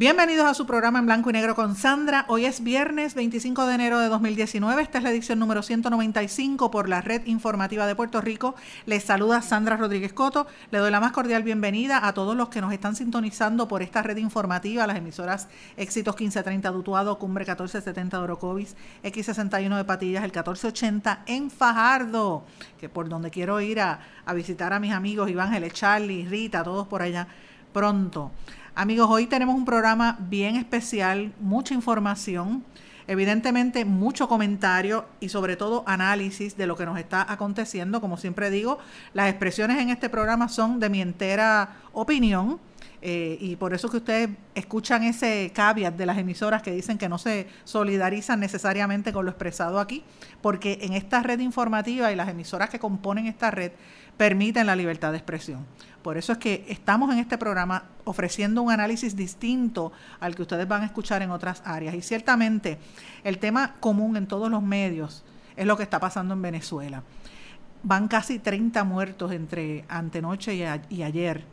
Bienvenidos a su programa en blanco y negro con Sandra. Hoy es viernes 25 de enero de 2019. Esta es la edición número 195 por la Red Informativa de Puerto Rico. Les saluda Sandra Rodríguez Coto. Le doy la más cordial bienvenida a todos los que nos están sintonizando por esta red informativa, las emisoras Éxitos 1530 Dutuado, Cumbre 1470 de Orocovis, X61 de Patillas, el 1480 en Fajardo, que por donde quiero ir a, a visitar a mis amigos Iván Charlie, Rita, todos por allá pronto. Amigos, hoy tenemos un programa bien especial, mucha información, evidentemente mucho comentario y sobre todo análisis de lo que nos está aconteciendo. Como siempre digo, las expresiones en este programa son de mi entera opinión. Eh, y por eso que ustedes escuchan ese caveat de las emisoras que dicen que no se solidarizan necesariamente con lo expresado aquí, porque en esta red informativa y las emisoras que componen esta red permiten la libertad de expresión. Por eso es que estamos en este programa ofreciendo un análisis distinto al que ustedes van a escuchar en otras áreas. Y ciertamente el tema común en todos los medios es lo que está pasando en Venezuela. Van casi 30 muertos entre antenoche y, ayer.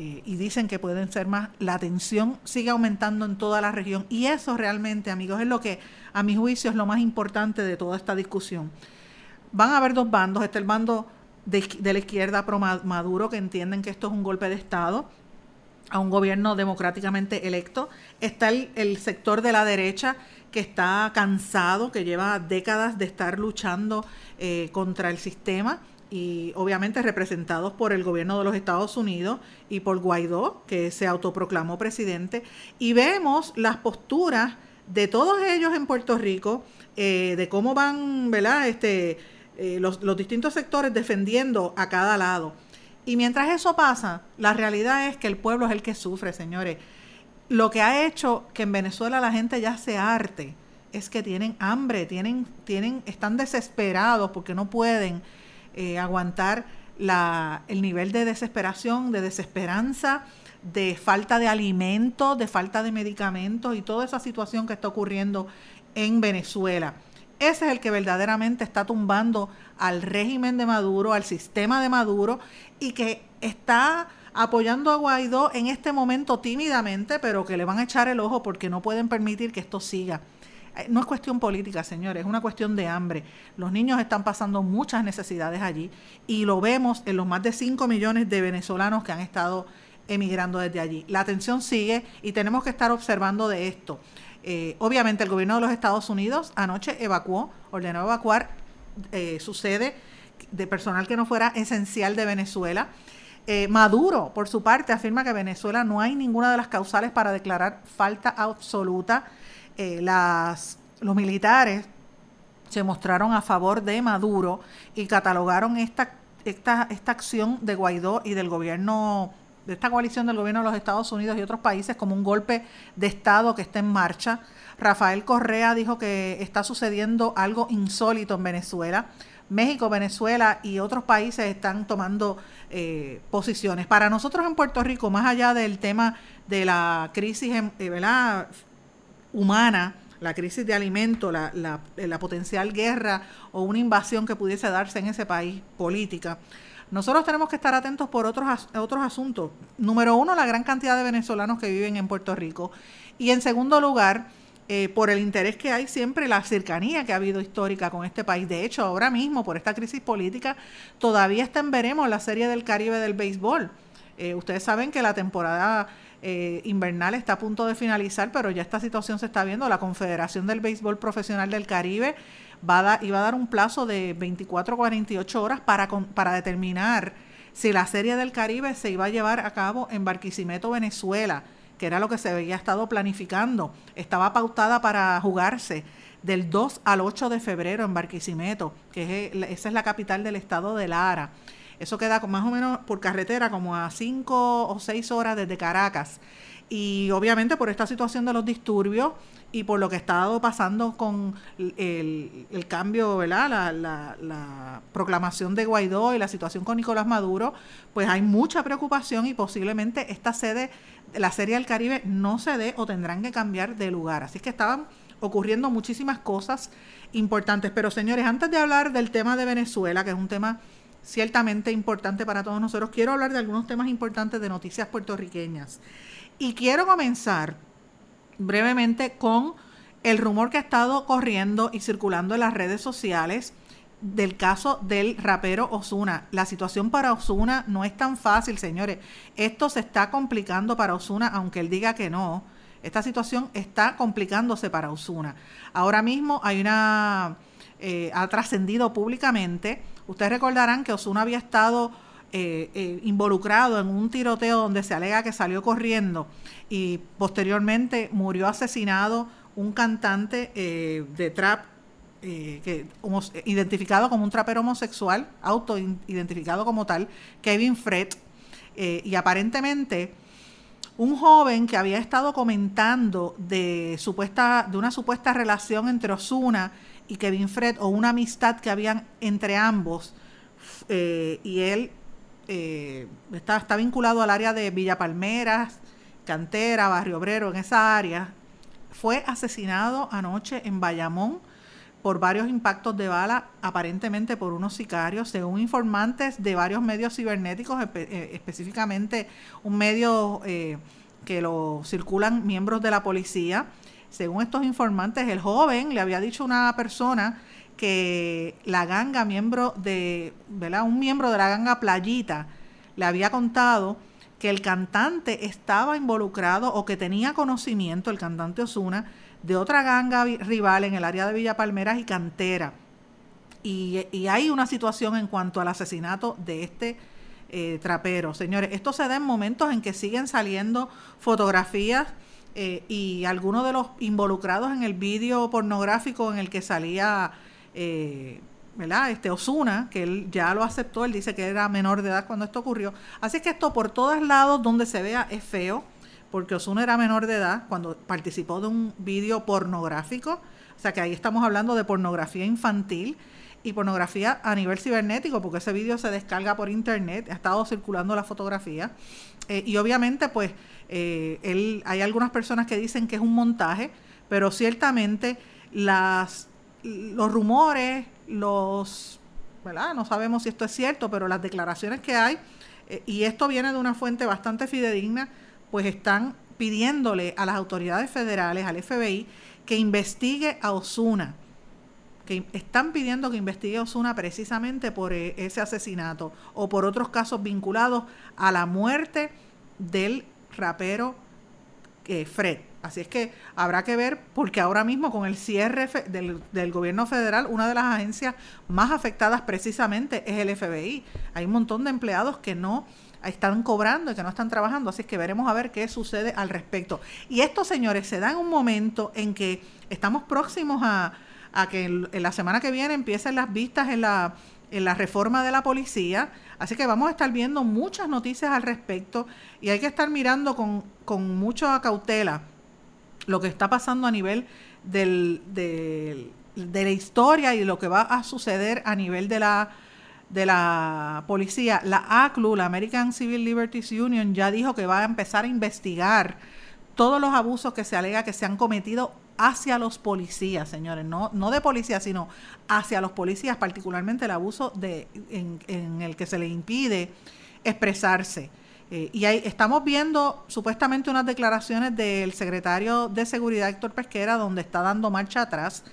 Eh, y dicen que pueden ser más. La tensión sigue aumentando en toda la región. Y eso realmente, amigos, es lo que a mi juicio es lo más importante de toda esta discusión. Van a haber dos bandos. Está el bando de, la izquierda pro Maduro que entienden que esto es un golpe de Estado a un gobierno democráticamente electo. Está el, sector de la derecha que está cansado, que lleva décadas de estar luchando eh, contra el sistema y obviamente representados por el gobierno de los Estados Unidos y por Guaidó, que se autoproclamó presidente. Y vemos las posturas de todos ellos en Puerto Rico, eh, de cómo van, ¿verdad? Este, eh, los, distintos sectores defendiendo a cada lado. Y mientras eso pasa, la realidad es que el pueblo es el que sufre, señores. Lo que ha hecho que en Venezuela la gente ya se arte es que tienen hambre, tienen, tienen, están desesperados porque no pueden eh, aguantar la, el nivel de desesperación, de desesperanza, de falta de alimentos, de falta de medicamentos y toda esa situación que está ocurriendo en Venezuela. Ese es el que verdaderamente está tumbando al régimen de Maduro, al sistema de Maduro y que está apoyando a Guaidó en este momento tímidamente, pero que le van a echar el ojo porque no pueden permitir que esto siga. Eh, no es cuestión política, señores, es una cuestión de hambre. Los niños están pasando muchas necesidades allí y lo vemos en los más de 5 millones de venezolanos que han estado emigrando desde allí. La atención sigue y tenemos que estar observando de esto. Eh, obviamente el gobierno de los Estados Unidos anoche evacuó, ordenó evacuar eh, su sede de personal que no fuera esencial de Venezuela. Maduro, por su parte, afirma que Venezuela no hay ninguna de las causales para declarar falta absoluta. Las, los militares se mostraron a favor de Maduro y catalogaron esta, esta, esta acción de Guaidó y del gobierno de esta coalición del gobierno de los Estados Unidos y otros países como un golpe de Estado que está en marcha. Rafael Correa dijo que está sucediendo algo insólito en Venezuela. México, Venezuela y otros países están tomando eh, posiciones. Para nosotros en Puerto Rico, más allá del tema de la crisis eh, humana, la crisis de alimentos, la, la potencial guerra o una invasión que pudiese darse en ese país política, nosotros tenemos que estar atentos por otros, otros asuntos. Número uno, la gran cantidad de venezolanos que viven en Puerto Rico. Y en segundo lugar, eh, por el interés que hay siempre, la cercanía que ha habido histórica con este país. De hecho, ahora mismo, por esta crisis política, todavía está en veremos la Serie del Caribe del béisbol. Eh, ustedes saben que la temporada eh, invernal está a punto de finalizar, pero ya esta situación se está viendo. La Confederación del Béisbol Profesional del Caribe va a iba a dar un plazo de 24 a 48 horas para, para determinar si la Serie del Caribe se iba a llevar a cabo en Barquisimeto, Venezuela, que era lo que se había estado planificando. Estaba pautada para jugarse del 2 al 8 de febrero en Barquisimeto, que es, esa es la capital del estado de Lara. Eso queda más o menos por carretera como a cinco o seis horas desde Caracas. Y obviamente por esta situación de los disturbios y por lo que ha estado pasando con el, cambio, ¿verdad? La, la, la, proclamación de Guaidó y la situación con Nicolás Maduro, pues hay mucha preocupación y posiblemente esta sede, la Serie del Caribe, no se dé o tendrán que cambiar de lugar. Así que estaban ocurriendo muchísimas cosas importantes. Pero señores, antes de hablar del tema de Venezuela, que es un tema ciertamente importante para todos nosotros, quiero hablar de algunos temas importantes de noticias puertorriqueñas. Y quiero comenzar brevemente con el rumor que ha estado corriendo y circulando en las redes sociales del caso del rapero Osuna. La situación para Osuna no es tan fácil, señores. Esto se está complicando para Osuna, aunque él diga que no. Esta situación está complicándose para Osuna. Ahora mismo hay una... Eh, ha trascendido públicamente. Ustedes recordarán que Osuna había estado eh, eh, involucrado en un tiroteo donde se alega que salió corriendo y posteriormente murió asesinado un cantante eh, de trap que, identificado como un trapero homosexual, auto-identificado como tal, Kevin Fred, y aparentemente un joven que había estado comentando de, supuesta, de una supuesta relación entre Osuna y Kevin Fred o una amistad que habían entre ambos, y él eh, está, está vinculado al área de Villa Palmeras, Cantera, Barrio Obrero, en esa área, fue asesinado anoche en Bayamón por varios impactos de bala, aparentemente por unos sicarios, según informantes de varios medios cibernéticos, eh, específicamente un medio eh, que lo circulan miembros de la policía. Según estos informantes, el joven le había dicho a una persona que la ganga, miembro de, ¿verdad? Un miembro de la ganga Playita le había contado que el cantante estaba involucrado o que tenía conocimiento, el cantante Osuna, de otra ganga rival en el área de Villa Palmeras y Cantera. Y, hay una situación en cuanto al asesinato de este eh, trapero. Señores, esto se da en momentos en que siguen saliendo fotografías eh, y algunos de los involucrados en el vídeo pornográfico en el que salía eh, ¿verdad? Este Osuna, que él ya lo aceptó, él dice que era menor de edad cuando esto ocurrió. Así que esto por todos lados donde se vea es feo, porque Osuna era menor de edad cuando participó de un vídeo pornográfico. O sea que ahí estamos hablando de pornografía infantil y pornografía a nivel cibernético, porque ese vídeo se descarga por internet, ha estado circulando la fotografía. Eh, y obviamente, pues, eh, él, hay algunas personas que dicen que es un montaje, pero ciertamente las los rumores, los. No sabemos si esto es cierto, pero las declaraciones que hay, eh, y esto viene de una fuente bastante fidedigna, pues están pidiéndole a las autoridades federales, al FBI, que investigue a Osuna, que están pidiendo que investigue a Osuna precisamente por eh, ese asesinato o por otros casos vinculados a la muerte del rapero eh, Fred. Así es que habrá que ver, porque ahora mismo con el cierre del, gobierno federal, una de las agencias más afectadas precisamente es el FBI. Hay un montón de empleados que no están cobrando y que no están trabajando, así es que veremos a ver qué sucede al respecto. Y esto, señores, se da en un momento en que estamos próximos a, que en, la semana que viene empiecen las vistas en la, en la reforma de la policía. Así que vamos a estar viendo muchas noticias al respecto y hay que estar mirando con, con mucha cautela lo que está pasando a nivel del, de la historia y lo que va a suceder a nivel de la de la policía, la ACLU, la American Civil Liberties Union, ya dijo que va a empezar a investigar todos los abusos que se alega que se han cometido hacia los policías, señores, no, no de policías, sino hacia los policías, particularmente el abuso de, en, el que se le impide expresarse. Eh, y ahí estamos viendo supuestamente unas declaraciones del secretario de Seguridad, Héctor Pesquera, donde está dando marcha atrás.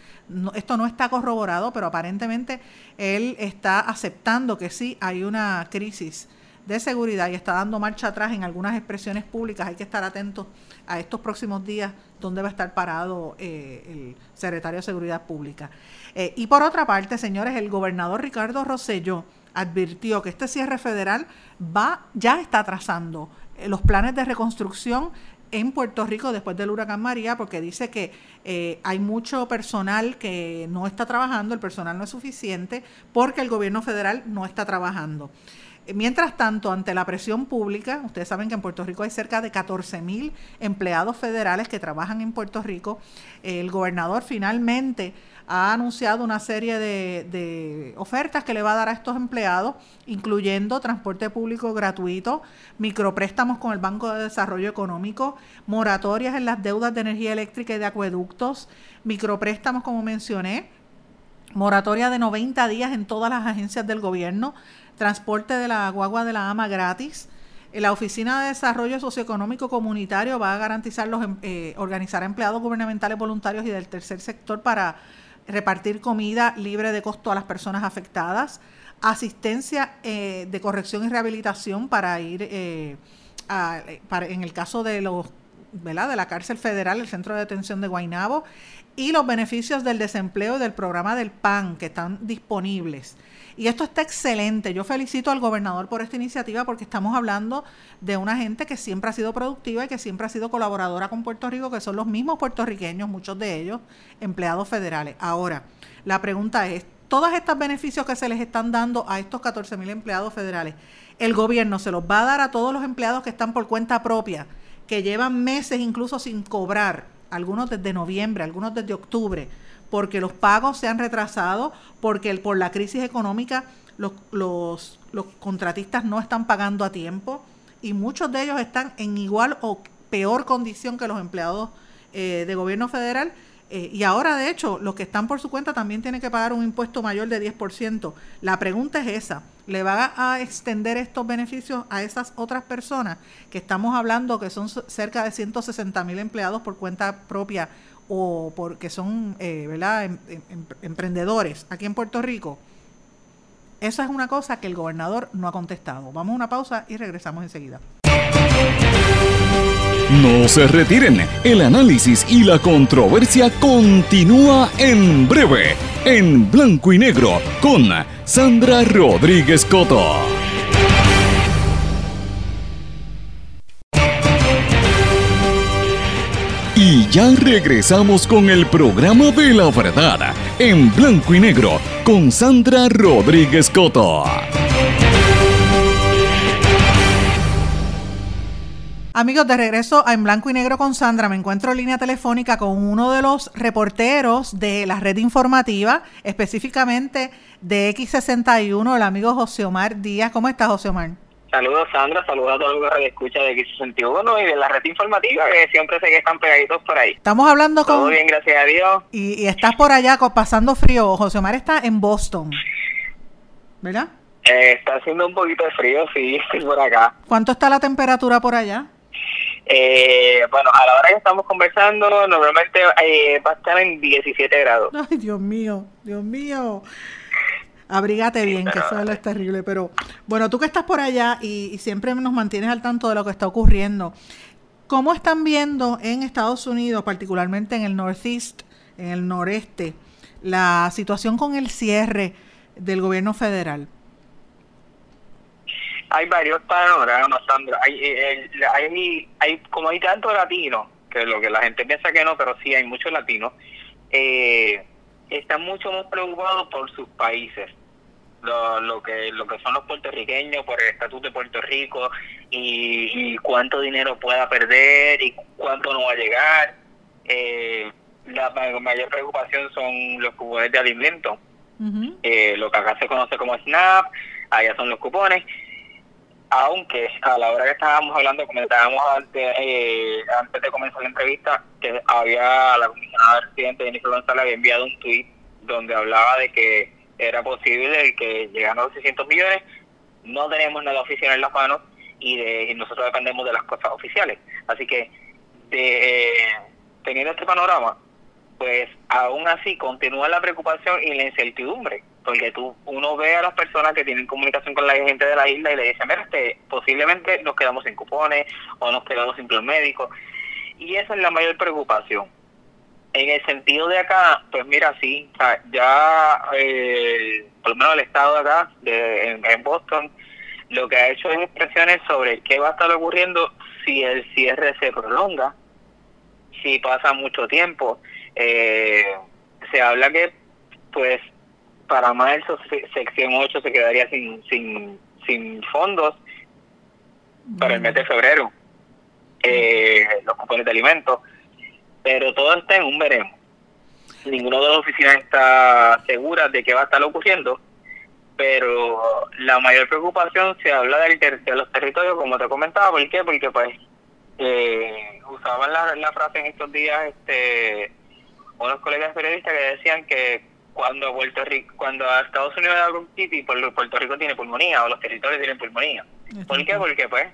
esto no está corroborado, pero aparentemente él está aceptando que sí hay una crisis de seguridad y está dando marcha atrás en algunas expresiones públicas. Hay que estar atentos a estos próximos días donde va a estar parado eh, el secretario de Seguridad Pública. Eh, y por otra parte, señores, el gobernador Ricardo Rosselló advirtió que este cierre federal va, ya está trazando eh, los planes de reconstrucción en Puerto Rico después del huracán María, porque dice que hay mucho personal que no está trabajando, el personal no es suficiente, porque el gobierno federal no está trabajando. Mientras tanto, ante la presión pública, ustedes saben que en Puerto Rico hay cerca de 14 mil empleados federales que trabajan en Puerto Rico. El gobernador finalmente ha anunciado una serie de, ofertas que le va a dar a estos empleados, incluyendo transporte público gratuito, micropréstamos con el Banco de Desarrollo Económico, moratorias en las deudas de energía eléctrica y de acueductos, micropréstamos, como mencioné, moratoria de 90 días en todas las agencias del gobierno, transporte de la guagua de la AMA gratis. La Oficina de Desarrollo Socioeconómico Comunitario va a garantizar los em, eh, organizar empleados gubernamentales voluntarios y del tercer sector para repartir comida libre de costo a las personas afectadas, asistencia eh, de corrección y rehabilitación para ir eh, para, en el caso de los de la cárcel federal, el centro de detención de Guainabo, y los beneficios del desempleo y del programa del PAN que están disponibles. Y esto está excelente. Yo felicito al gobernador por esta iniciativa porque estamos hablando de una gente que siempre ha sido productiva y que siempre ha sido colaboradora con Puerto Rico, que son los mismos puertorriqueños, muchos de ellos empleados federales. Ahora, la pregunta es, todos estos beneficios que se les están dando a estos 14 mil empleados federales, ¿el gobierno se los va a dar a todos los empleados que están por cuenta propia, que llevan meses incluso sin cobrar, algunos desde noviembre, algunos desde octubre? Porque los pagos se han retrasado, porque por la crisis económica los, los, contratistas no están pagando a tiempo y muchos de ellos están en igual o peor condición que los empleados eh, de gobierno federal. Eh, y ahora, de hecho, los que están por su cuenta también tienen que pagar un impuesto mayor de 10%. La pregunta es esa, ¿le va a extender estos beneficios a esas otras personas que estamos hablando que son cerca de 160 mil empleados por cuenta propia o porque son eh, ¿verdad? Em, em, em, emprendedores aquí en Puerto Rico, esa es una cosa que el gobernador no ha contestado. Vamos a una pausa y regresamos enseguida. No se retiren, el análisis y la controversia continúa en breve, en blanco y negro, con Sandra Rodríguez Coto. Ya regresamos con el programa de la verdad, en blanco y negro, con Sandra Rodríguez Coto. Amigos, de regreso a En Blanco y Negro con Sandra, me encuentro en línea telefónica con uno de los reporteros de la red informativa, específicamente de X61, el amigo José Omar Díaz. ¿Cómo estás, José Omar? Saludos Sandra, saludos a todos los que escucha de X61 y de la red informativa que siempre sé que están pegaditos por ahí. Estamos hablando con... Todo bien, gracias a Dios. Y, estás por allá pasando frío. José Omar está en Boston, ¿verdad? Eh, está haciendo un poquito de frío, sí, estoy por acá. ¿Cuánto está la temperatura por allá? Eh, bueno, a la hora que estamos conversando, normalmente eh, va a estar en 17 grados. Ay, Dios mío, Dios mío. Abrígate bien, que eso es terrible. Pero bueno, tú que estás por allá y, siempre nos mantienes al tanto de lo que está ocurriendo, ¿cómo están viendo en Estados Unidos, particularmente en el Northeast, en el noreste, la situación con el cierre del gobierno federal? Hay varios panoramas, Sandra. Hay, eh, hay, hay, como hay tanto latino, que lo que la gente piensa que no, pero sí hay muchos latinos. Eh, están mucho más preocupados por sus países. Lo, lo que lo que son los puertorriqueños por el estatuto de Puerto Rico y, cuánto dinero pueda perder y cuánto no va a llegar. Eh, la mayor preocupación son los cupones de alimentos, eh, lo que acá se conoce como SNAP, allá son los cupones aunque a la hora que estábamos hablando, comentábamos antes, eh, antes de comenzar la entrevista, que había la comisionada residente Jennifer González había enviado un tuit donde hablaba de que era posible que llegaran a los 600 millones, no tenemos nada oficial en las manos y, de, nosotros dependemos de las cosas oficiales. Así que, de, eh, teniendo este panorama, pues aún así continúa la preocupación y la incertidumbre porque tú uno ve a las personas que tienen comunicación con la gente de la isla y le dicen, mira, este, posiblemente nos quedamos sin cupones o nos quedamos sin plan médico. Y esa es la mayor preocupación. En el sentido de acá, pues mira, sí, ya eh, por lo menos el estado de acá, de, en, Boston, lo que ha hecho es expresiones sobre qué va a estar ocurriendo si el cierre se prolonga, si pasa mucho tiempo. Eh, se habla que pues para marzo sección 8 se quedaría sin, sin, sin fondos para el mes de febrero, eh, los cupones de alimentos, pero todo está en un veremos. Ninguno de las oficinas está segura de qué va a estar ocurriendo, pero la mayor preocupación se habla del de los territorios, como te comentaba, ¿por qué? Porque pues eh, usaban la, la frase en estos días este unos colegas periodistas que decían que cuando Puerto Rico, cuando a Estados Unidos da bronquitis, Puerto Rico tiene pulmonía o los territorios tienen pulmonía. ¿Por qué? Porque pues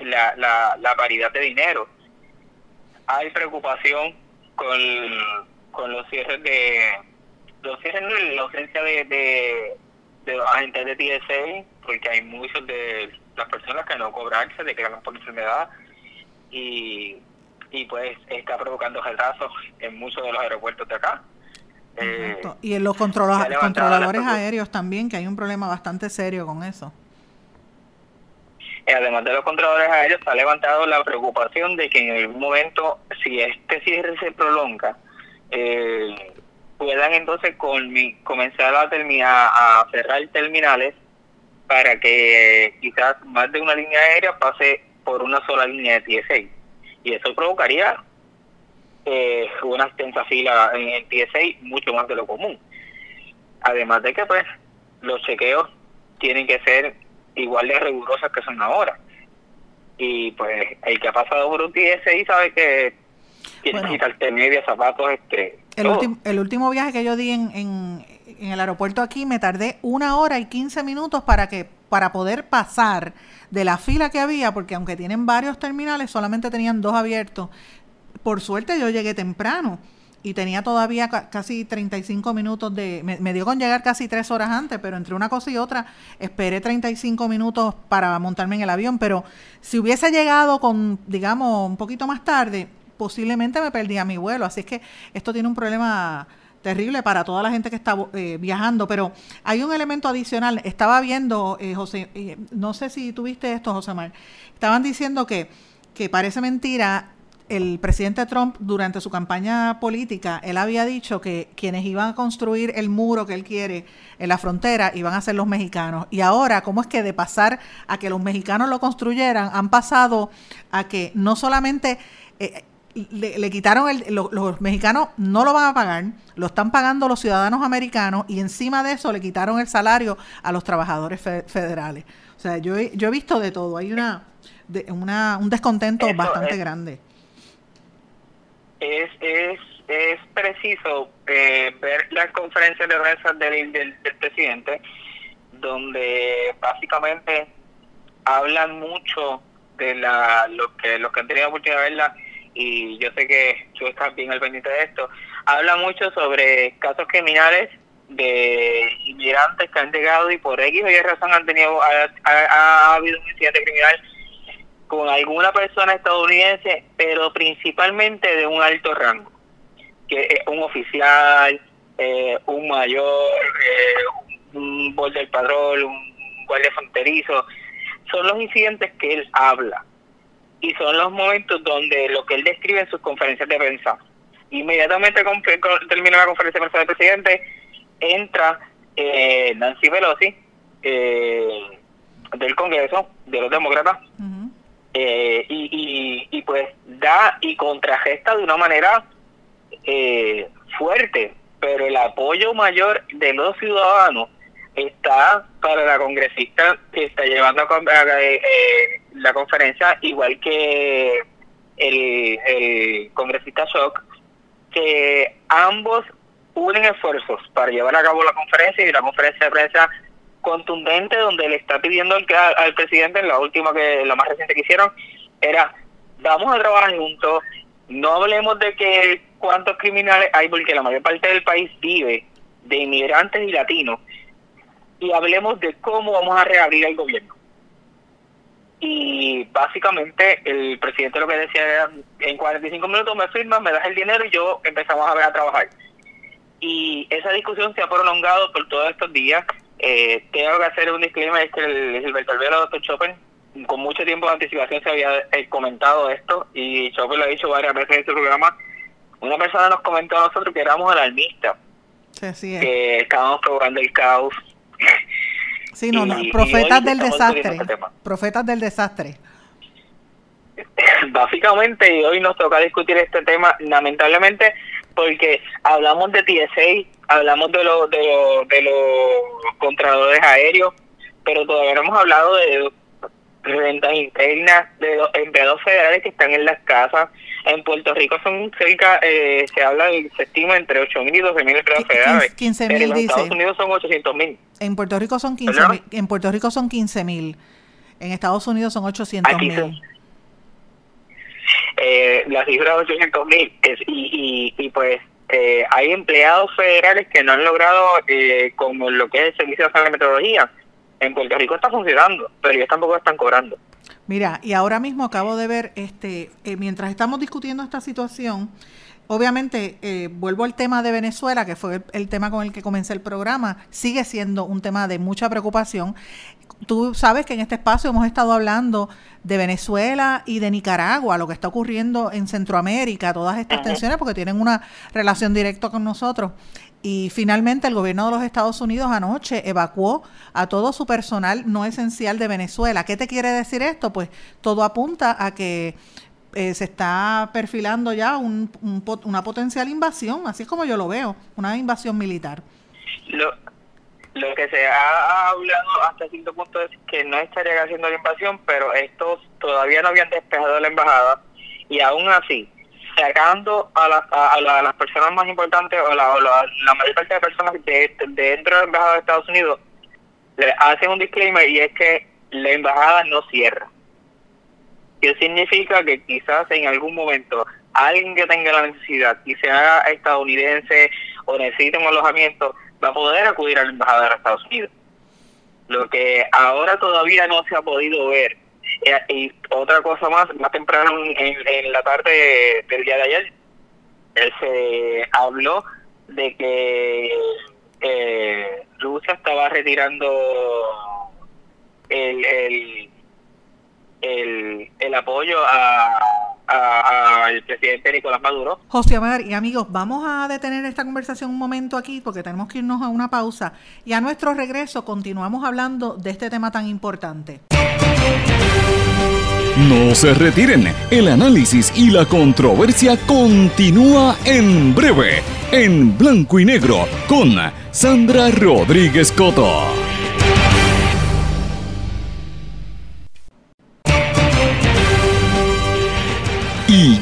la, la, la paridad de dinero. Hay preocupación con, con los cierres de los cierres la ausencia de, de, de los agentes de TSA, porque hay muchos de las personas que no cobran, se declaran por enfermedad y y pues está provocando retrasos en muchos de los aeropuertos de acá. Eh, y en los controladores aéreos también, que hay un problema bastante serio con eso. Además de los controladores aéreos, se ha levantado la preocupación de que en algún momento, si este cierre se prolonga, eh, puedan entonces con, comenzar a, terminar, a cerrar terminales para que quizás más de una línea aérea pase por una sola línea de TSA y eso provocaría eh, una extensa fila en el TSA mucho más de lo común. Además de que pues los chequeos tienen que ser igual de rigurosos que son ahora. Y pues el que ha pasado por un TSA sabe que tiene que quitarte media, zapatos, este... El, último, el último viaje que yo di en, en, en el aeropuerto aquí me tardé una hora y quince minutos para que para poder pasar de la fila que había, porque aunque tienen varios terminales, solamente tenían dos abiertos. Por suerte yo llegué temprano y tenía todavía casi 35 minutos de... Me, dio con llegar casi tres horas antes, pero entre una cosa y otra esperé 35 minutos para montarme en el avión, pero si hubiese llegado con, digamos, un poquito más tarde, posiblemente me perdía mi vuelo. Así es que esto tiene un problema terrible para toda la gente que está eh, viajando, pero hay un elemento adicional. Estaba viendo, eh, José, eh, no sé si tuviste esto, José Mar, estaban diciendo que, que parece mentira. El presidente Trump, durante su campaña política, él había dicho que quienes iban a construir el muro que él quiere en la frontera iban a ser los mexicanos. Y ahora, ¿cómo es que de pasar a que los mexicanos lo construyeran, han pasado a que no solamente le, quitaron el, los mexicanos no lo van a pagar, lo están pagando los ciudadanos americanos y encima de eso le quitaron el salario a los trabajadores federales. O sea, yo he, yo he visto de todo, hay una, de, una un descontento bastante grande. Es, es, es preciso eh, ver las conferencias de prensa del, del, presidente, donde básicamente hablan mucho de la, lo que los que han tenido oportunidad de verla y yo sé que tú estás bien al pendiente de esto, habla mucho sobre casos criminales de inmigrantes que han llegado y por X o Y razón han tenido, ha, habido un incidente criminal con alguna persona estadounidense, pero principalmente de un alto rango, que es un oficial, eh, un mayor, eh, un del padrón, un guardia fronterizo, son los incidentes que él habla y son los momentos donde lo que él describe en sus conferencias de prensa. Inmediatamente termina la conferencia de prensa del presidente, entra eh, Nancy Pelosi eh, del Congreso, de los demócratas, eh, y, y, pues da y contragesta de una manera fuerte, pero el apoyo mayor de los ciudadanos está para la congresista que está llevando a, eh, eh, la conferencia, igual que el, el congresista Shock, que ambos unen esfuerzos para llevar a cabo la conferencia y la conferencia de prensa contundente donde le está pidiendo al, presidente, en la última que la más reciente que hicieron, era vamos a trabajar juntos, no hablemos de que cuántos criminales hay, porque la mayor parte del país vive de inmigrantes y latinos, y hablemos de cómo vamos a reabrir el gobierno. Y básicamente el presidente lo que decía era, en 45 minutos me firmas, me das el dinero y yo empezamos a ver a trabajar. Y esa discusión se ha prolongado por todos estos días. Eh, tengo que hacer un disclaimer, es que el Gilberto Alvero, doctor Chopin, con mucho tiempo de anticipación se había eh, comentado esto y Chopin lo ha dicho varias veces en este programa. Una persona nos comentó a nosotros que éramos alarmistas, que estábamos provocando el caos Sí, no, no, profetas del desastre. Este profetas del desastre. Básicamente, hoy nos toca discutir este tema, lamentablemente, porque hablamos de TSA, hablamos de los de los de los contradores aéreos, pero todavía no hemos hablado de rentas internas, de los empleados federales que están en las casas. En Puerto Rico son cerca, eh, se habla, se estima entre 8.000 y 12.000 empleados federales. 15.000 dice. En Estados Unidos son 800.000. En Puerto Rico son 15.000. En Puerto Rico son 15.000. En Estados Unidos son 800.000. Eh, la cifra de 800.000 y, y, y pues eh, hay empleados federales que no han logrado eh, como lo que es el servicio de metodología en Puerto Rico está funcionando, pero ellos tampoco están cobrando. Mira, y ahora mismo acabo de ver, este, eh, mientras estamos discutiendo esta situación, obviamente eh, vuelvo al tema de Venezuela, que fue el, tema con el que comencé el programa, sigue siendo un tema de mucha preocupación. Tú sabes que en este espacio hemos estado hablando de Venezuela y de Nicaragua, lo que está ocurriendo en Centroamérica, todas estas tensiones, porque tienen una relación directa con nosotros. Y finalmente el gobierno de los Estados Unidos anoche evacuó a todo su personal no esencial de Venezuela. ¿Qué te quiere decir esto? Pues todo apunta a que eh, se está perfilando ya un, una potencial invasión, así es como yo lo veo, una invasión militar. Lo, lo que se ha hablado hasta cierto punto es que no estarían haciendo la invasión, pero estos todavía no habían despejado la embajada y aún así sacando a, a, las personas más importantes o la, la, mayor parte de personas de, dentro de la embajada de Estados Unidos le hacen un disclaimer y es que la embajada no cierra. ¿Qué significa que quizás en algún momento alguien que tenga la necesidad y sea estadounidense o necesite un alojamiento va a poder acudir a la embajada de Estados Unidos? Lo que ahora todavía no se ha podido ver eh, y otra cosa más, más temprano en, la tarde del día de ayer, se habló de que eh, Rusia estaba retirando el, el, el, el apoyo a al presidente Nicolás Maduro. José Amar y amigos, vamos a detener esta conversación un momento aquí porque tenemos que irnos a una pausa y a nuestro regreso continuamos hablando de este tema tan importante. No se retiren, el análisis y la controversia continúa en breve, en blanco y negro, con Sandra Rodríguez Coto.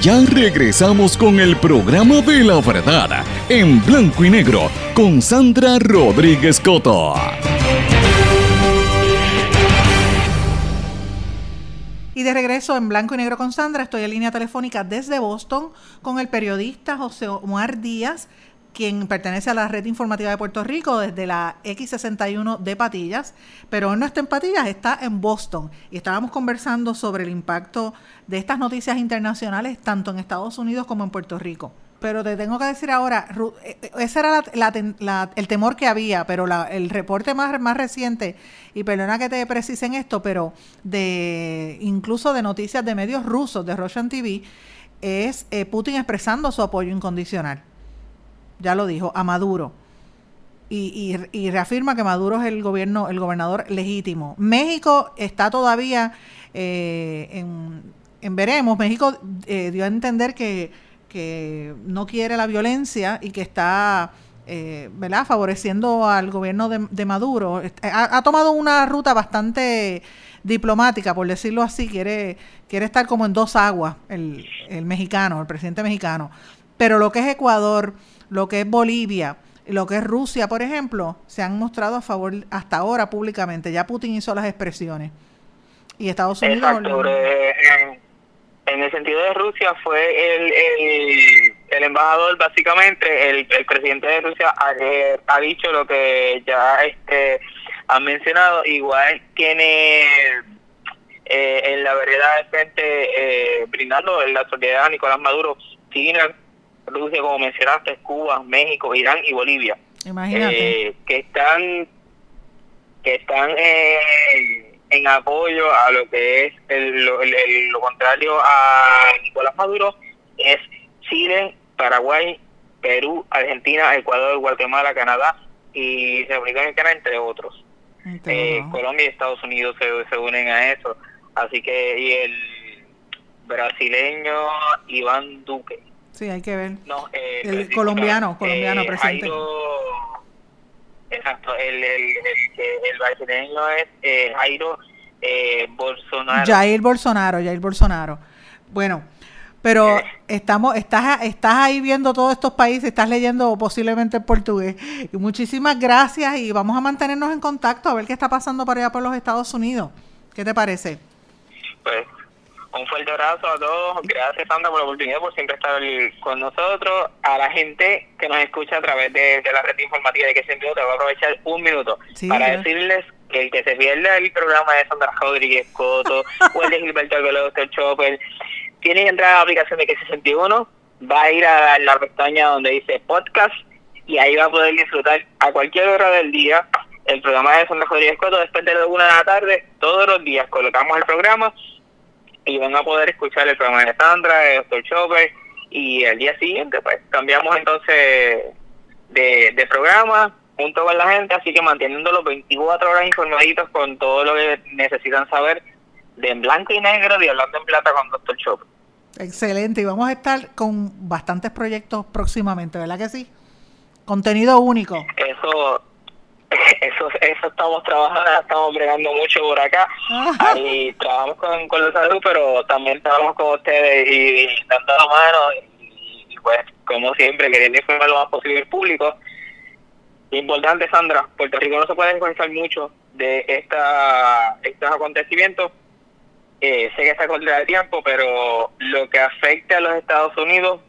Ya regresamos con el programa de la verdad, en blanco y negro, con Sandra Rodríguez Coto. Y de regreso en blanco y negro con Sandra, estoy en línea telefónica desde Boston con el periodista José Omar Díaz, quien pertenece a la red informativa de Puerto Rico desde la X61 de Patillas, pero no está en Patillas, está en Boston. Y estábamos conversando sobre el impacto de estas noticias internacionales tanto en Estados Unidos como en Puerto Rico. Pero te tengo que decir ahora, eh, eh, ese era el temor que había, pero el reporte más, más reciente, y perdona que te precisen esto, pero de incluso de noticias de medios rusos, de Russian TV, es eh, Putin expresando su apoyo incondicional. Ya lo dijo, a Maduro. Y, y, reafirma que Maduro es el gobierno, el gobernador legítimo. México está todavía en, en, veremos. México dio a entender que no quiere la violencia y que está eh, favoreciendo al gobierno de, Maduro. Ha, tomado una ruta bastante diplomática, por decirlo así, quiere, quiere estar como en dos aguas el mexicano, el presidente mexicano. Pero lo que es Ecuador, lo que es Bolivia, lo que es Rusia, por ejemplo, se han mostrado a favor hasta ahora públicamente. Ya Putin hizo las expresiones. Y Estados Unidos en el sentido de Rusia fue el, el, el embajador básicamente el, el, presidente de Rusia ha, eh, ha, dicho lo que ya este ha mencionado igual tiene eh, en la vereda de frente eh, brindando la solidaridad a Nicolás Maduro China Rusia como mencionaste Cuba México Irán y Bolivia Imagínate. que están que están eh, en apoyo a lo que es el, lo, contrario a Nicolás Maduro es Chile, Paraguay, Perú, Argentina, Ecuador, Guatemala, Canadá y República Dominicana, entre otros. Eh, Colombia y Estados Unidos se, se unen a eso. Así que, y el brasileño Iván Duque. Sí, hay que ver. No, eh, el colombiano, colombiano presente. exacto, el, el, el, brasileño es Jairo Bolsonaro. Jair Bolsonaro, Jair Bolsonaro. Bueno, pero estamos, estás, estás ahí viendo todos estos países, estás leyendo posiblemente en portugués. Y muchísimas gracias y vamos a mantenernos en contacto a ver qué está pasando por allá por los Estados Unidos. ¿Qué te parece? Pues un fuerte abrazo a todos. Gracias, Sandra, por la oportunidad, por siempre estar con nosotros. A la gente que nos escucha a través de, la red informativa de que siempre te voy a aprovechar un minuto para decirles que el que se pierda el programa de Sandra Rodríguez Coto o el de Gilberto Veloz, Chopper, tiene que entrar a la aplicación de que 61 va a ir a la pestaña donde dice podcast y ahí va a poder disfrutar a cualquier hora del día el programa de Sandra Rodríguez Coto después de la una de la tarde, todos los días colocamos el programa y van a poder escuchar el programa de Sandra, de Dr. Chopper y el día siguiente pues cambiamos entonces de, de programa junto con la gente, así que manteniendo los 24 horas informaditos con todo lo que necesitan saber de en blanco y negro y hablando en plata con Dr. Chopper. Excelente, y vamos a estar con bastantes proyectos próximamente, ¿verdad que sí? Contenido único. Eso, eso, eso estamos trabajando, estamos bregando mucho por acá. y trabajamos con, con la salud, pero también trabajamos con ustedes y, dando la mano. Y, pues, como siempre, queriendo informar lo más posible al público. Importante, Sandra, Puerto Rico no se puede desconectar mucho de esta, estos acontecimientos eh, sé que está contra el tiempo, pero lo que afecta a los Estados Unidos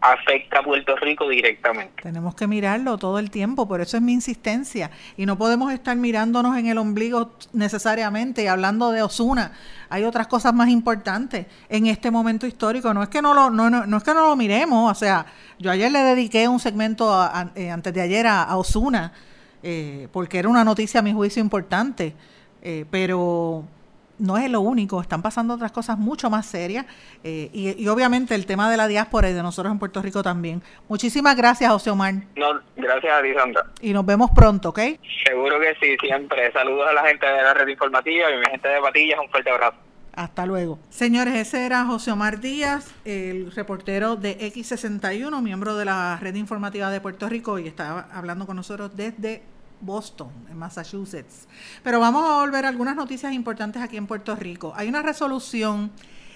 afecta a Puerto Rico directamente. Tenemos que mirarlo todo el tiempo, por eso es mi insistencia. Y no podemos estar mirándonos en el ombligo necesariamente y hablando de Osuna. Hay otras cosas más importantes en este momento histórico. No es que no lo, no, no, es que no lo miremos. O sea, yo ayer le dediqué un segmento eh, antes de ayer a, Osuna, eh, porque era una noticia a mi juicio importante. pero no es lo único, están pasando otras cosas mucho más serias eh, y, obviamente el tema de la diáspora y de nosotros en Puerto Rico también. Muchísimas gracias, José Omar. No, gracias a ti, Sandra. Y nos vemos pronto, ¿ok? Seguro que sí, siempre. Saludos a la gente de la red informativa y a mi gente de Patillas, un fuerte abrazo. Hasta luego. Señores, ese era José Omar Díaz, el reportero de X61, miembro de la red informativa de Puerto Rico y estaba hablando con nosotros desde Boston, en Massachusetts. Pero vamos a volver a algunas noticias importantes aquí en Puerto Rico. Hay una resolución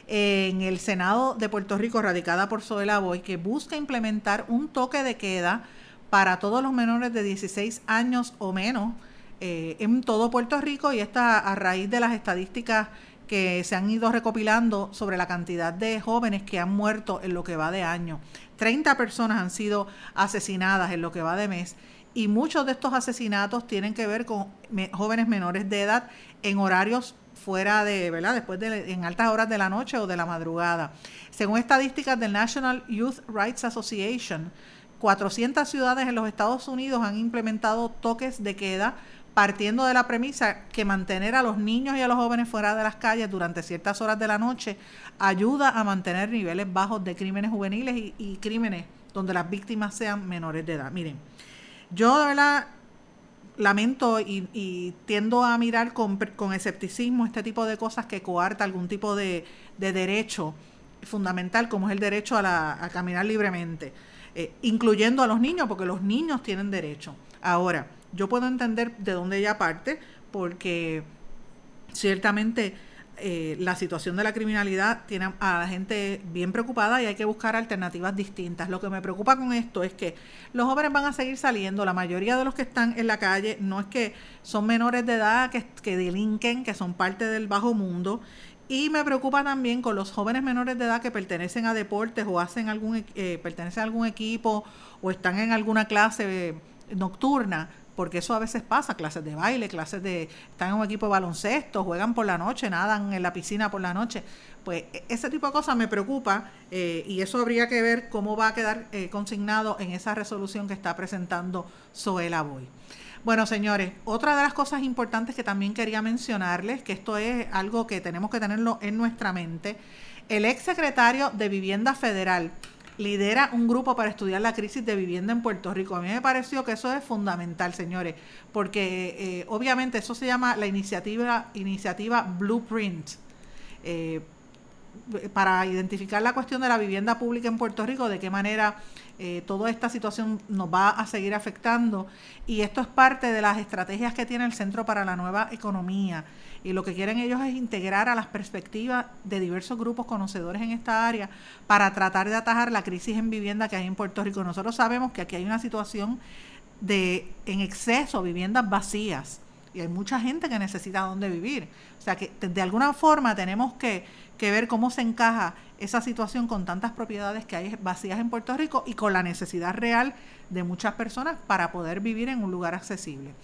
en el Senado de Puerto Rico radicada por Zoela Boy que busca implementar un toque de queda para todos los menores de 16 años o menos eh, en todo Puerto Rico y esta a raíz de las estadísticas que se han ido recopilando sobre la cantidad de jóvenes que han muerto en lo que va de año. 30 personas han sido asesinadas en lo que va de mes y muchos de estos asesinatos tienen que ver con jóvenes menores de edad en horarios fuera de, ¿verdad? Después de, en altas horas de la noche o de la madrugada. Según estadísticas del National Youth Rights Association, 400 ciudades en los Estados Unidos han implementado toques de queda partiendo de la premisa que mantener a los niños y a los jóvenes fuera de las calles durante ciertas horas de la noche ayuda a mantener niveles bajos de crímenes juveniles y, crímenes donde las víctimas sean menores de edad. Miren, yo de verdad lamento y, tiendo a mirar con, escepticismo este tipo de cosas que coarta algún tipo de, derecho fundamental como es el derecho a, caminar libremente, eh, incluyendo a los niños, porque los niños tienen derecho. Ahora, yo puedo entender de dónde ella parte, porque ciertamente eh, la situación de la criminalidad tiene a la gente bien preocupada y hay que buscar alternativas distintas. Lo que me preocupa con esto es que los jóvenes van a seguir saliendo. La mayoría de los que están en la calle no es que son menores de edad, que, que delinquen, que son parte del bajo mundo. Y me preocupa también con los jóvenes menores de edad que pertenecen a deportes o hacen algún, eh, pertenecen a algún equipo o están en alguna clase nocturna porque eso a veces pasa, clases de baile, clases de, están en un equipo de baloncesto, juegan por la noche, nadan en la piscina por la noche, pues e, ese tipo de cosas me preocupa eh, y eso habría que ver cómo va a quedar eh, consignado en esa resolución que está presentando Zoela Boy. Bueno, señores, otra de las cosas importantes que también quería mencionarles, que esto es algo que tenemos que tenerlo en nuestra mente, el ex secretario de Vivienda Federal, lidera un grupo para estudiar la crisis de vivienda en Puerto Rico. A mí me pareció que eso es fundamental, señores, porque eh, obviamente eso se llama la iniciativa, iniciativa Blueprint. Eh, para identificar la cuestión de la vivienda pública en Puerto Rico, de qué manera eh, toda esta situación nos va a seguir afectando. Y esto es parte de las estrategias que tiene el Centro para la Nueva Economía. Y lo que quieren ellos es integrar a las perspectivas de diversos grupos conocedores en esta área para tratar de atajar la crisis en vivienda que hay en Puerto Rico. Nosotros sabemos que aquí hay una situación de en exceso, viviendas vacías. Y hay mucha gente que necesita dónde vivir. O sea que de alguna forma tenemos que que ver cómo se encaja esa situación con tantas propiedades que hay vacías en Puerto Rico y con la necesidad real de muchas personas para poder vivir en un lugar accesible.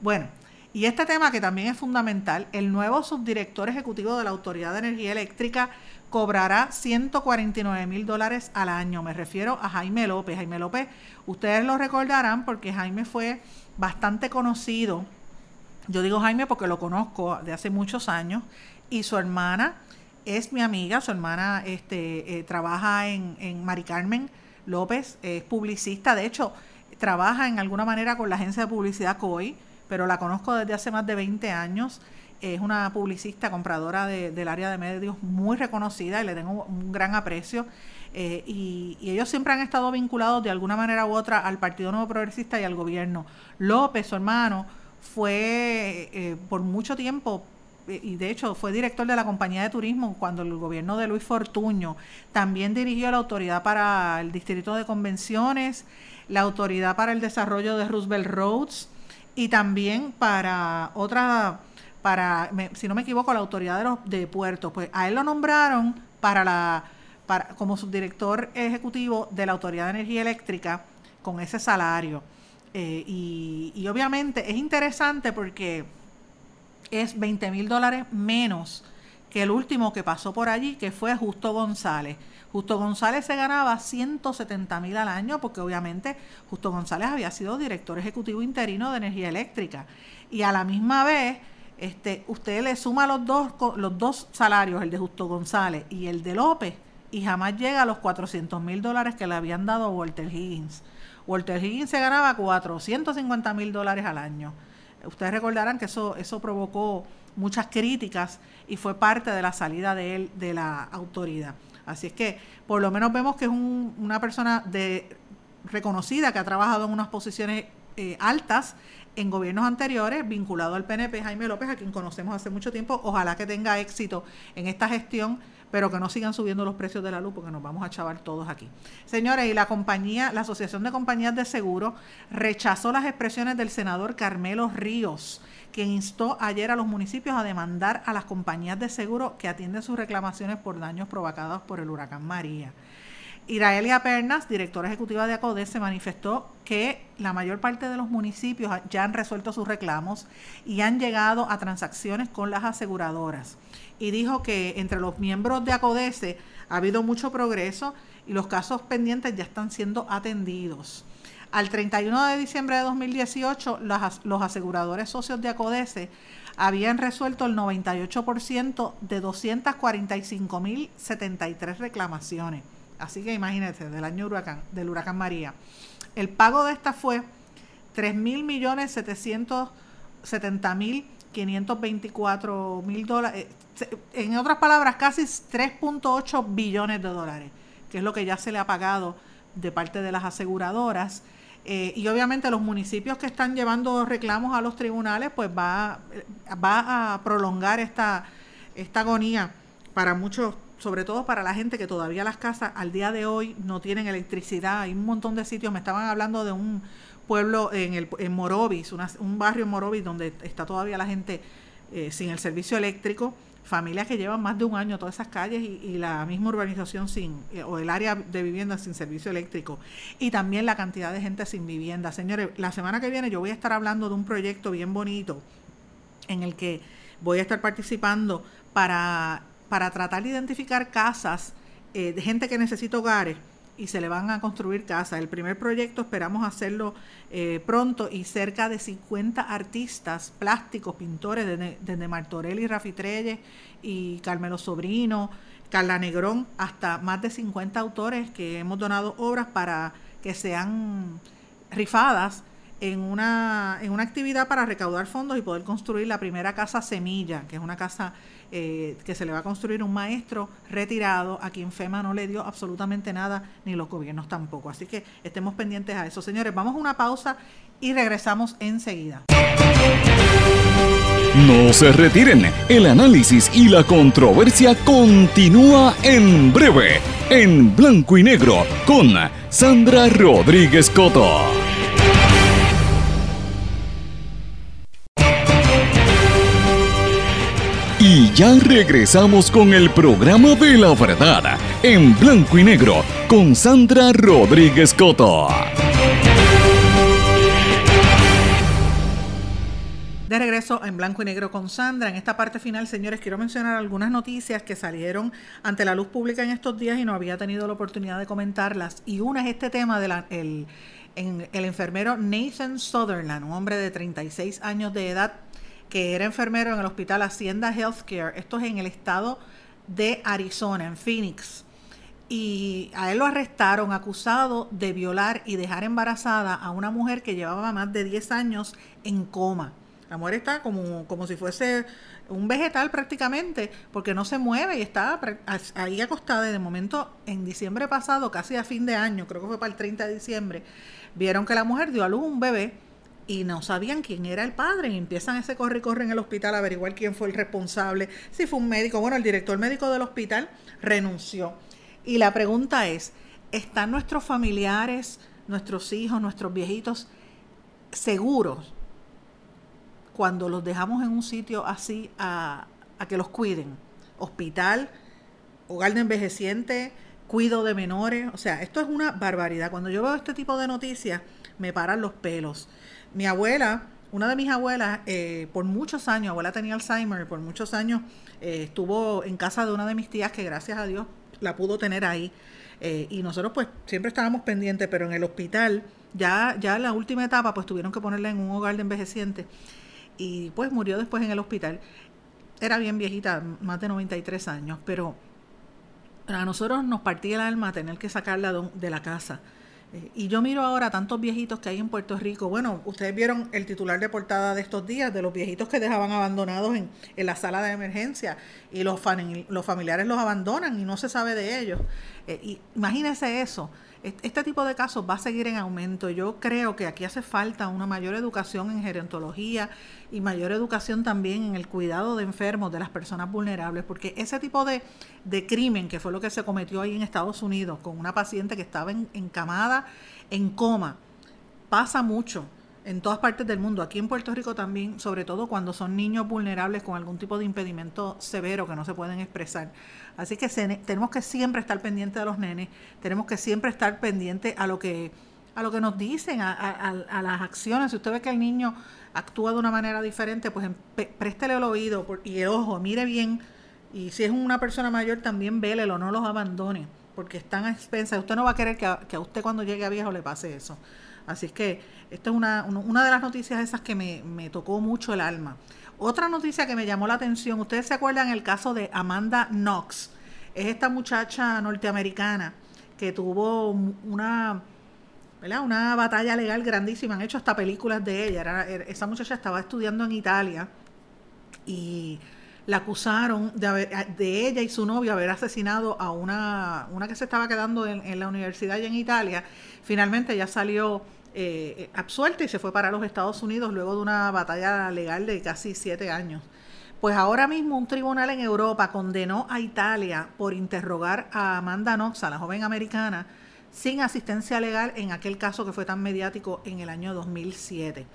Bueno, y este tema que también es fundamental, el nuevo subdirector ejecutivo de la Autoridad de Energía Eléctrica cobrará 149 mil dólares al año. Me refiero a Jaime López. Jaime López, ustedes lo recordarán porque Jaime fue bastante conocido. Yo digo Jaime porque lo conozco de hace muchos años y su hermana es mi amiga, su hermana este, eh, trabaja en, en Mari Carmen López, es publicista, de hecho, trabaja en alguna manera con la agencia de publicidad COI, pero la conozco desde hace más de 20 años. Es una publicista, compradora del área de medios muy reconocida y le tengo un gran aprecio. Eh, y, ellos siempre han estado vinculados de alguna manera u otra al Partido Nuevo Progresista y al gobierno. López, su hermano, fue eh, por mucho tiempo y de hecho fue director de la compañía de turismo cuando el gobierno de Luis Fortuño también dirigió la autoridad para el distrito de convenciones, la autoridad para el desarrollo de Roosevelt Roads y también para otra, para, si no me equivoco, la autoridad de, los, de puertos. Pues a él lo nombraron para la, para, como subdirector ejecutivo de la Autoridad de Energía Eléctrica con ese salario. Eh, y, y obviamente es interesante porque es 20 mil dólares menos que el último que pasó por allí, que fue Justo González. Justo González se ganaba 170 mil al año porque obviamente Justo González había sido director ejecutivo interino de energía eléctrica. Y a la misma vez, este, usted le suma los dos, los dos salarios, el de Justo González y el de López, y jamás llega a los 400 mil dólares que le habían dado Walter Higgins. Walter Higgins se ganaba 450 mil dólares al año. Ustedes recordarán que eso, eso provocó muchas críticas y fue parte de la salida de él de la autoridad. Así es que por lo menos vemos que es una persona reconocida que ha trabajado en unas posiciones eh, altas en gobiernos anteriores, vinculado al PNP, Jaime López, a quien conocemos hace mucho tiempo. Ojalá que tenga éxito en esta gestión, pero que no sigan subiendo los precios de la luz, porque nos vamos a chavar todos aquí. Señores, y la compañía, la Asociación de Compañías de Seguro rechazó las expresiones del senador Carmelo Ríos, quien instó ayer a los municipios a demandar a las compañías de seguro que atienden sus reclamaciones por daños provocados por el huracán María. Iraelia Pernas, directora ejecutiva de ACODES, se manifestó que la mayor parte de los municipios ya han resuelto sus reclamos y han llegado a transacciones con las aseguradoras. Y dijo que entre los miembros de ACODES ha habido mucho progreso y los casos pendientes ya están siendo atendidos. Al 31 de diciembre de 2018, los, aseguradores socios de ACODES habían resuelto el 98% de 245.073 reclamaciones Así que imagínense, del año huracán, del huracán María. El pago de esta fue 3 mil millones 770 mil 524 mil dólares. Eh, en otras palabras, casi 3.8 billones de dólares, que es lo que ya se le ha pagado de parte de las aseguradoras. Eh, y obviamente los municipios que están llevando reclamos a los tribunales, pues va, va a prolongar esta, esta agonía para muchos sobre todo para la gente que todavía las casas al día de hoy no tienen electricidad. Hay un montón de sitios, me estaban hablando de un pueblo en, el, en Morovis, un barrio en Morovis donde está todavía la gente eh, sin el servicio eléctrico, familias que llevan más de un año todas esas calles y, la misma urbanización sin, eh, o el área de vivienda sin servicio eléctrico, y también la cantidad de gente sin vivienda. Señores, la semana que viene yo voy a estar hablando de un proyecto bien bonito en el que voy a estar participando para para tratar de identificar casas eh, de gente que necesita hogares y se le van a construir casas. El primer proyecto esperamos hacerlo eh, pronto y cerca de 50 artistas plásticos, pintores, desde, desde Martorelli, Rafi Treyes y Carmelo Sobrino, Carla Negrón, hasta más de 50 autores que hemos donado obras para que sean rifadas en una, en una actividad para recaudar fondos y poder construir la primera casa semilla, que es una casa eh, que se le va a construir un maestro retirado a quien FEMA no le dio absolutamente nada, ni los gobiernos tampoco. Así que estemos pendientes a eso. Señores, vamos a una pausa y regresamos enseguida. No se retiren, el análisis y la controversia continúa en breve, en blanco y negro, con Sandra Rodríguez Coto. Ya regresamos con el programa de la verdad, en blanco y negro, con Sandra Rodríguez Coto. De regreso en blanco y negro con Sandra. En esta parte final, señores, quiero mencionar algunas noticias que salieron ante la luz pública en estos días y no había tenido la oportunidad de comentarlas. Y una es este tema del el, enfermero Nathan Sutherland, un hombre de 36 años de edad que era enfermero en el hospital Hacienda Healthcare. Esto es en el estado de Arizona, en Phoenix. Y a él lo arrestaron acusado de violar y dejar embarazada a una mujer que llevaba más de 10 años en coma. La mujer está como, como si fuese un vegetal prácticamente, porque no se mueve y está ahí acostada. De momento, en diciembre pasado, casi a fin de año, creo que fue para el 30 de diciembre, vieron que la mujer dio a luz un bebé y no sabían quién era el padre. Y empiezan ese corre y corre en el hospital a averiguar quién fue el responsable, si fue un médico. Bueno, el director médico del hospital renunció. Y la pregunta es, ¿están nuestros familiares, nuestros hijos, nuestros viejitos seguros cuando los dejamos en un sitio así a, que los cuiden. Hospital, hogar de envejeciente, cuido de menores. O sea, esto es una barbaridad. Cuando yo veo este tipo de noticias, me paran los pelos. Mi abuela, una de mis abuelas, eh, por muchos años, abuela tenía Alzheimer, por muchos años eh, estuvo en casa de una de mis tías que gracias a Dios la pudo tener ahí. Eh, y nosotros pues siempre estábamos pendientes, pero en el hospital, ya, ya en la última etapa, pues tuvieron que ponerla en un hogar de envejecientes y pues murió después en el hospital. Era bien viejita, más de 93 años, pero a nosotros nos partía el alma tener que sacarla de la casa. Eh, y yo miro ahora tantos viejitos que hay en Puerto Rico. Bueno, ustedes vieron el titular de portada de estos días, de los viejitos que dejaban abandonados en, en la sala de emergencia y los, los familiares los abandonan y no se sabe de ellos. Eh, y imagínense eso. Este tipo de casos va a seguir en aumento. Yo creo que aquí hace falta una mayor educación en gerontología y mayor educación también en el cuidado de enfermos, de las personas vulnerables, porque ese tipo de, crimen, que fue lo que se cometió ahí en Estados Unidos, con una paciente que estaba encamada en coma, pasa mucho en todas partes del mundo, aquí en Puerto Rico también, sobre todo cuando son niños vulnerables con algún tipo de impedimento severo que no se pueden expresar. Así que tenemos que siempre estar pendientes de los nenes, tenemos que siempre estar pendientes a lo que a lo que nos dicen, a, las acciones. Si usted ve que el niño actúa de una manera diferente, pues préstele el oído y el ojo, mire bien. Y si es una persona mayor, también vélelo, no los abandone, porque están a expensas. Usted no va a querer que a, que a usted cuando llegue a viejo le pase eso. Así que esta es una, una de las noticias esas que me, me tocó mucho el alma. Otra noticia que me llamó la atención, ustedes se acuerdan el caso de Amanda Knox, es esta muchacha norteamericana que tuvo una, una batalla legal grandísima, han hecho hasta películas de ella, Era, esa muchacha estaba estudiando en Italia y la acusaron de, ella y su novio haber asesinado a una, una que se estaba quedando en, en la universidad allá en Italia. Finalmente ella salió eh, absuelta y se fue para los Estados Unidos luego de una batalla legal de casi siete años. Pues ahora mismo un tribunal en Europa condenó a Italia por interrogar a Amanda Knox, a la joven americana, sin asistencia legal en aquel caso que fue tan mediático en el año 2007.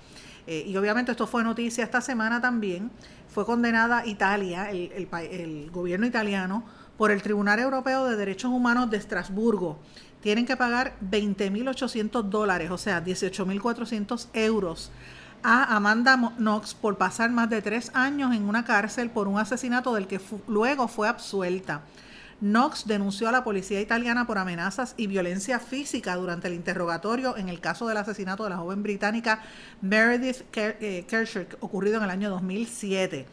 Eh, y obviamente esto fue noticia esta semana también. Fue condenada Italia, el, el gobierno italiano, por el Tribunal Europeo de Derechos Humanos de Estrasburgo tienen que pagar 20.800 dólares, o sea, 18.400 euros a Amanda Knox por pasar más de tres años en una cárcel por un asesinato del que luego fue absuelta. Knox denunció a la policía italiana por amenazas y violencia física durante el interrogatorio en el caso del asesinato de la joven británica Meredith eh, Kershak ocurrido en el año 2007,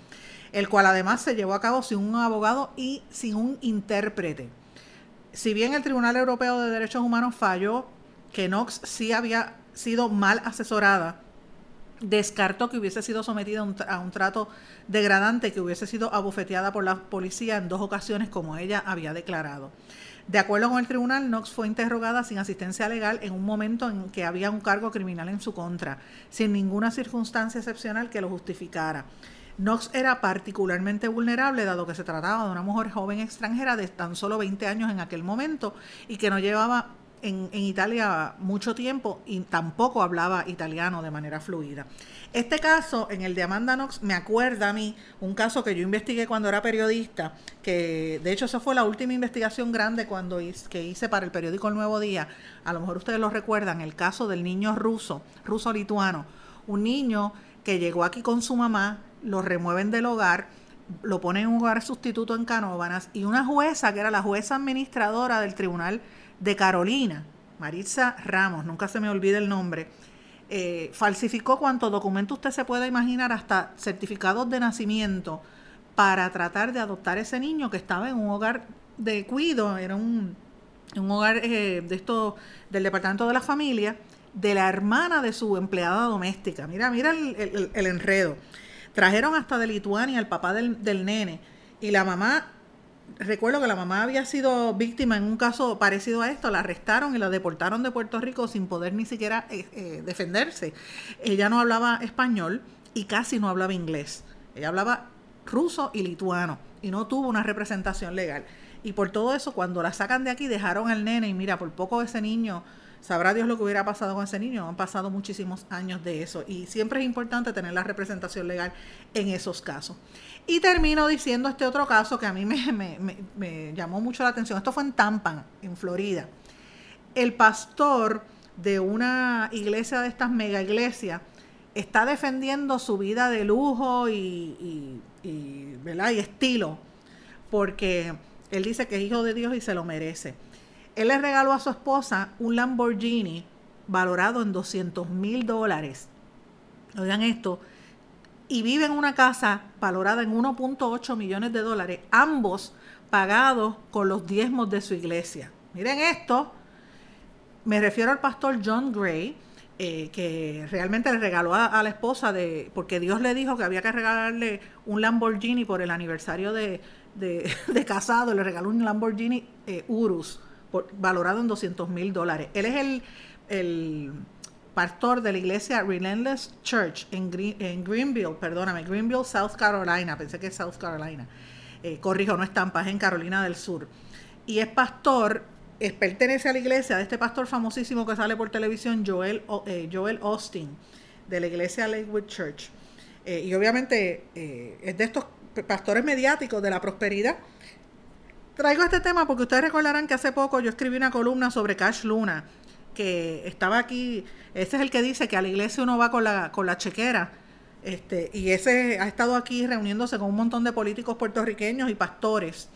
el cual además se llevó a cabo sin un abogado y sin un intérprete. Si bien el Tribunal Europeo de Derechos Humanos falló que Knox sí había sido mal asesorada, descartó que hubiese sido sometida a un, trato degradante, que hubiese sido abofeteada por la policía en dos ocasiones como ella había declarado. De acuerdo con el tribunal, Knox fue interrogada sin asistencia legal en un momento en que había un cargo criminal en su contra, sin ninguna circunstancia excepcional que lo justificara. Knox era particularmente vulnerable dado que se trataba de una mujer joven extranjera de tan solo 20 años en aquel momento y que no llevaba en, Italia mucho tiempo y tampoco hablaba italiano de manera fluida. Este caso, en el de Amanda Knox, me acuerda a mí un caso que yo investigué cuando era periodista, que de hecho esa fue la última investigación grande cuando que hice para el periódico El Nuevo Día. A lo mejor ustedes lo recuerdan, el caso del niño ruso, ruso-lituano, un niño que llegó aquí con su mamá, lo remueven del hogar, lo ponen en un hogar sustituto en Canóvanas y una jueza, que era la jueza administradora del tribunal de Carolina, Maritza Ramos, nunca se me olvida el nombre, eh, falsificó cuanto documento usted se pueda imaginar, hasta certificados de nacimiento, para tratar de adoptar ese niño que estaba en un hogar de cuido, era un, hogar eh, de esto, del departamento de la familia, de la hermana de su empleada doméstica. Mira, mira el, enredo. Trajeron hasta de Lituania al papá del, del nene y la mamá recuerdo que la mamá había sido víctima en un caso parecido a esto, la arrestaron y la deportaron de Puerto Rico sin poder ni siquiera eh, eh, defenderse. Ella no hablaba español y casi no hablaba inglés. Ella hablaba ruso y lituano y no tuvo una representación legal. Y por todo eso, cuando la sacan de aquí, dejaron al nene y mira, por poco ese niño, sabrá Dios lo que hubiera pasado con ese niño. Han pasado muchísimos años de eso y siempre es importante tener la representación legal en esos casos. Y termino diciendo este otro caso que a mí me, llamó mucho la atención. Esto fue en Tampa, en Florida. El pastor de una iglesia de estas mega iglesias está defendiendo su vida de lujo y, y, ¿verdad? y estilo, porque él dice que es hijo de Dios y se lo merece. Él le regaló a su esposa un Lamborghini valorado en 200 mil dólares. Oigan esto, y vive en una casa valorada en 1.8 millones de dólares, ambos pagados con los diezmos de su iglesia. Miren esto, me refiero al pastor John Gray, eh, que realmente le regaló a, la esposa de, porque Dios le dijo que había que regalarle un Lamborghini por el aniversario de, casado, le regaló un Lamborghini eh, Urus, valorado en 200 mil dólares. Él es el pastor de la iglesia Relentless Church en, en Greenville, perdóname, Greenville, South Carolina, pensé que es South Carolina, eh, corrijo, no es Tampa, es en Carolina del Sur. Y es pastor, pertenece a la iglesia de este pastor famosísimo que sale por televisión, Joel, eh, Joel Austin, de la iglesia Lakewood Church. Eh, y obviamente es de estos pastores mediáticos de la prosperidad. Traigo este tema porque ustedes recordarán que hace poco yo escribí una columna sobre Cash Luna, que estaba aquí, ese es el que dice que a la iglesia uno va con la, con la chequera, este, y ese ha estado aquí reuniéndose con un montón de políticos puertorriqueños y pastores,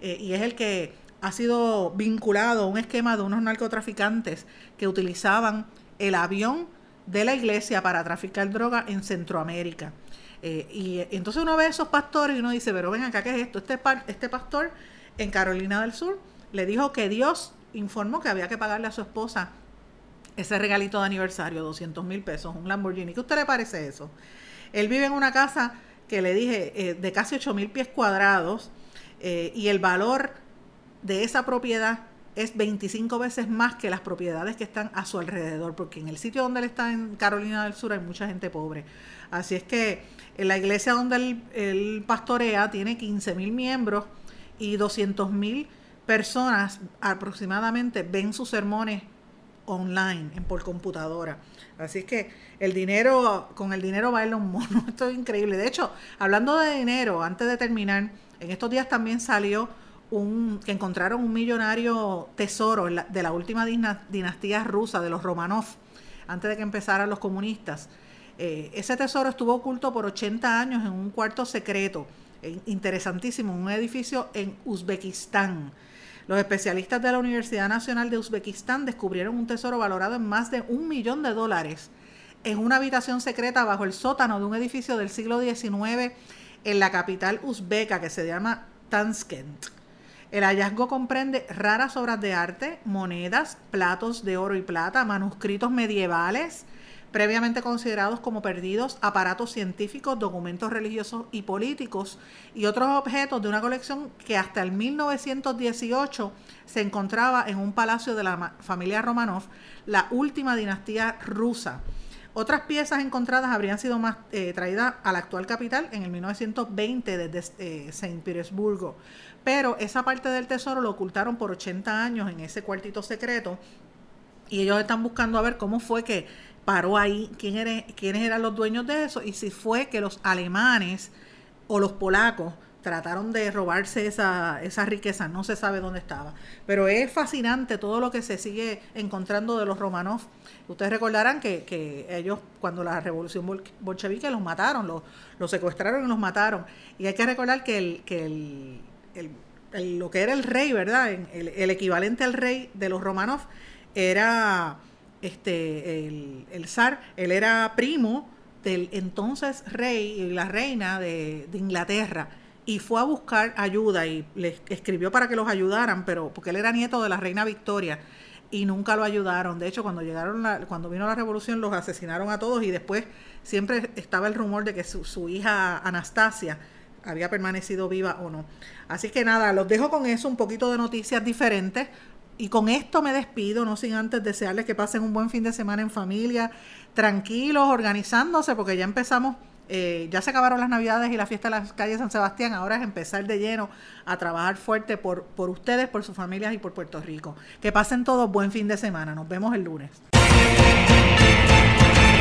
eh, y es el que ha sido vinculado a un esquema de unos narcotraficantes que utilizaban el avión de la iglesia para traficar droga en Centroamérica. Eh, y entonces uno ve a esos pastores y uno dice, pero ven acá, ¿qué es esto? Este, este pastor en Carolina del Sur le dijo que Dios informó que había que pagarle a su esposa ese regalito de aniversario, 200 mil pesos, un Lamborghini. ¿Qué usted le parece eso? Él vive en una casa que le dije eh, de casi 8 mil pies cuadrados eh, y el valor de esa propiedad es 25 veces más que las propiedades que están a su alrededor, porque en el sitio donde él está en Carolina del Sur hay mucha gente pobre. Así es que en la iglesia donde él, él pastorea tiene 15 mil miembros y 200 mil personas aproximadamente ven sus sermones online, en, por computadora. Así es que el dinero, con el dinero baila un mono. Esto es increíble. De hecho, hablando de dinero, antes de terminar, en estos días también salió un, que encontraron un millonario tesoro de la última dinastía rusa, de los Romanov, antes de que empezaran los comunistas. Eh, ese tesoro estuvo oculto por 80 años en un cuarto secreto interesantísimo, un edificio en Uzbekistán. Los especialistas de la Universidad Nacional de Uzbekistán descubrieron un tesoro valorado en más de un millón de dólares en una habitación secreta bajo el sótano de un edificio del siglo XIX en la capital uzbeca que se llama Tanskent. El hallazgo comprende raras obras de arte, monedas, platos de oro y plata, manuscritos medievales, previamente considerados como perdidos, aparatos científicos, documentos religiosos y políticos y otros objetos de una colección que hasta el 1918 se encontraba en un palacio de la familia Romanov, la última dinastía rusa. Otras piezas encontradas habrían sido más eh, traídas a la actual capital en el 1920 desde eh, Petersburgo, pero esa parte del tesoro lo ocultaron por 80 años en ese cuartito secreto y ellos están buscando a ver cómo fue que paró ahí, quién era, quiénes eran los dueños de eso y si fue que los alemanes o los polacos trataron de robarse esa, riqueza, no se sabe dónde estaba. Pero es fascinante todo lo que se sigue encontrando de los Romanov. Ustedes recordarán que, ellos, cuando la revolución bolchevique, los mataron, los, los, secuestraron y los mataron. Y hay que recordar que, el, que el, lo que era el rey, ¿verdad? El, el, equivalente al rey de los Romanov era este, el, zar, él era primo del entonces rey y la reina de, Inglaterra y fue a buscar ayuda y le escribió para que los ayudaran, pero porque él era nieto de la reina Victoria y nunca lo ayudaron. De hecho, cuando llegaron cuando vino la revolución los asesinaron a todos y después siempre estaba el rumor de que su, hija Anastasia había permanecido viva o no. Así que nada, los dejo con eso, un poquito de noticias diferentes. Y con esto me despido, no sin antes desearles que pasen un buen fin de semana en familia, tranquilos, organizándose, porque ya empezamos eh, ya se acabaron las navidades y la fiesta de las calles San Sebastián, ahora es empezar de lleno a trabajar fuerte por, por ustedes, por sus familias y por Puerto Rico. Que pasen todos buen fin de semana, nos vemos el lunes.